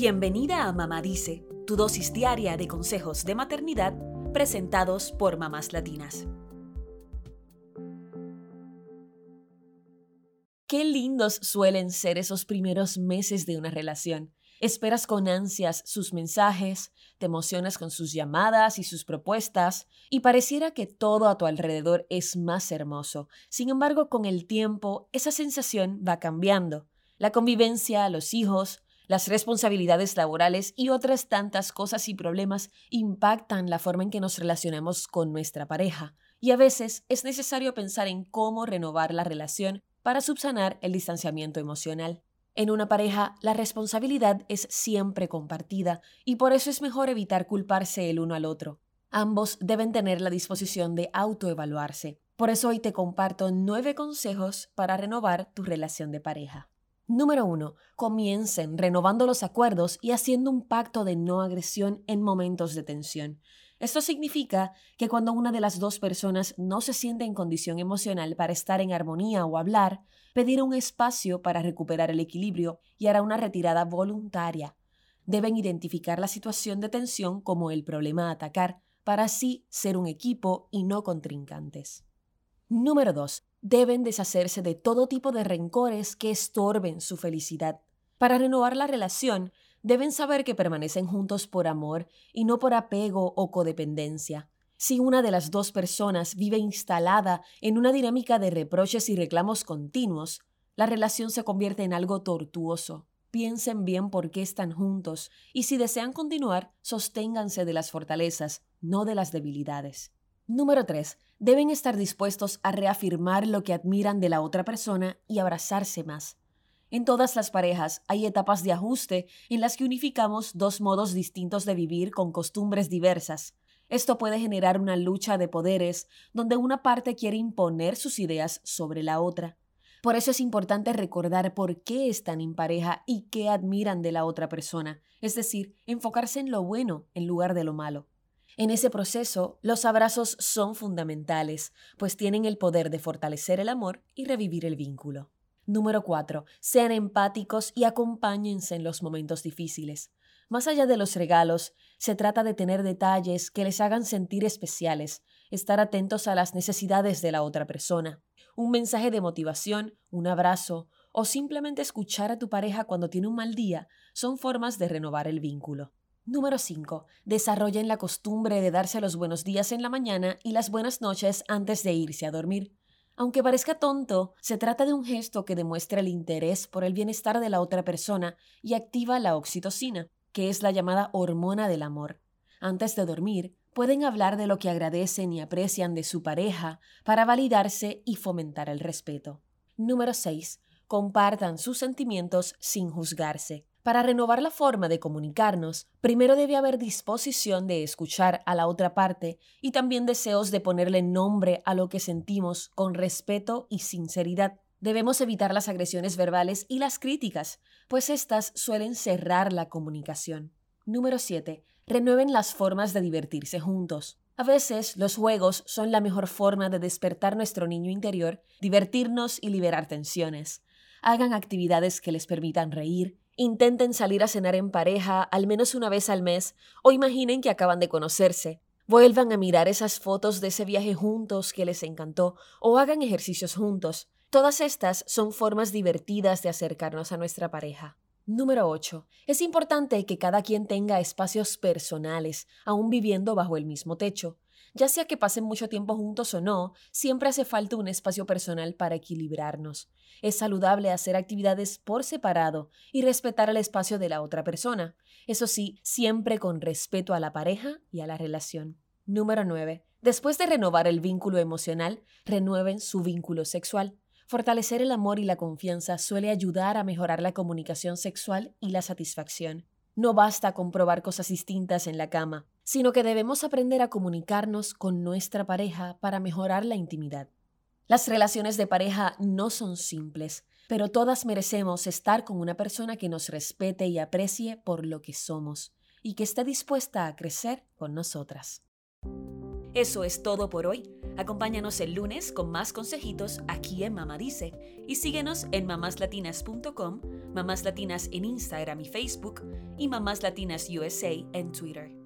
Bienvenida a Mamá Dice, tu dosis diaria de consejos de maternidad presentados por mamás latinas. Qué lindos suelen ser esos primeros meses de una relación. Esperas con ansias sus mensajes, te emocionas con sus llamadas y sus propuestas, y pareciera que todo a tu alrededor es más hermoso. Sin embargo, con el tiempo, esa sensación va cambiando. La convivencia, los hijos, las responsabilidades laborales y otras tantas cosas y problemas impactan la forma en que nos relacionamos con nuestra pareja, y a veces es necesario pensar en cómo renovar la relación para subsanar el distanciamiento emocional. En una pareja, la responsabilidad es siempre compartida y por eso es mejor evitar culparse el uno al otro. Ambos deben tener la disposición de autoevaluarse. Por eso hoy te comparto nueve consejos para renovar tu relación de pareja. Número 1. Comiencen renovando los acuerdos y haciendo un pacto de no agresión en momentos de tensión. Esto significa que cuando una de las dos personas no se siente en condición emocional para estar en armonía o hablar, pedir un espacio para recuperar el equilibrio y hará una retirada voluntaria. Deben identificar la situación de tensión como el problema a atacar, para así ser un equipo y no contrincantes. Número 2 deben deshacerse de todo tipo de rencores que estorben su felicidad. Para renovar la relación, deben saber que permanecen juntos por amor y no por apego o codependencia. Si una de las dos personas vive instalada en una dinámica de reproches y reclamos continuos, la relación se convierte en algo tortuoso. Piensen bien por qué están juntos y si desean continuar, sosténganse de las fortalezas, no de las debilidades. Número 3. Deben estar dispuestos a reafirmar lo que admiran de la otra persona y abrazarse más. En todas las parejas hay etapas de ajuste en las que unificamos dos modos distintos de vivir con costumbres diversas. Esto puede generar una lucha de poderes donde una parte quiere imponer sus ideas sobre la otra. Por eso es importante recordar por qué están en pareja y qué admiran de la otra persona, es decir, enfocarse en lo bueno en lugar de lo malo. En ese proceso, los abrazos son fundamentales, pues tienen el poder de fortalecer el amor y revivir el vínculo. Número 4. Sean empáticos y acompáñense en los momentos difíciles. Más allá de los regalos, se trata de tener detalles que les hagan sentir especiales, estar atentos a las necesidades de la otra persona. Un mensaje de motivación, un abrazo o simplemente escuchar a tu pareja cuando tiene un mal día son formas de renovar el vínculo. Número 5. Desarrollen la costumbre de darse los buenos días en la mañana y las buenas noches antes de irse a dormir. Aunque parezca tonto, se trata de un gesto que demuestra el interés por el bienestar de la otra persona y activa la oxitocina, que es la llamada hormona del amor. Antes de dormir, pueden hablar de lo que agradecen y aprecian de su pareja para validarse y fomentar el respeto. Número 6. Compartan sus sentimientos sin juzgarse. Para renovar la forma de comunicarnos, primero debe haber disposición de escuchar a la otra parte y también deseos de ponerle nombre a lo que sentimos con respeto y sinceridad. Debemos evitar las agresiones verbales y las críticas, pues éstas suelen cerrar la comunicación. Número 7. Renueven las formas de divertirse juntos. A veces los juegos son la mejor forma de despertar nuestro niño interior, divertirnos y liberar tensiones. Hagan actividades que les permitan reír, Intenten salir a cenar en pareja al menos una vez al mes o imaginen que acaban de conocerse. Vuelvan a mirar esas fotos de ese viaje juntos que les encantó o hagan ejercicios juntos. Todas estas son formas divertidas de acercarnos a nuestra pareja. Número 8. Es importante que cada quien tenga espacios personales, aún viviendo bajo el mismo techo. Ya sea que pasen mucho tiempo juntos o no, siempre hace falta un espacio personal para equilibrarnos. Es saludable hacer actividades por separado y respetar el espacio de la otra persona. Eso sí, siempre con respeto a la pareja y a la relación. Número 9. Después de renovar el vínculo emocional, renueven su vínculo sexual. Fortalecer el amor y la confianza suele ayudar a mejorar la comunicación sexual y la satisfacción. No basta con probar cosas distintas en la cama, sino que debemos aprender a comunicarnos con nuestra pareja para mejorar la intimidad. Las relaciones de pareja no son simples, pero todas merecemos estar con una persona que nos respete y aprecie por lo que somos y que esté dispuesta a crecer con nosotras. Eso es todo por hoy. Acompáñanos el lunes con más consejitos aquí en Mamá Dice y síguenos en mamáslatinas.com, Mamás Latinas en Instagram y Facebook y Mamás Latinas USA en Twitter.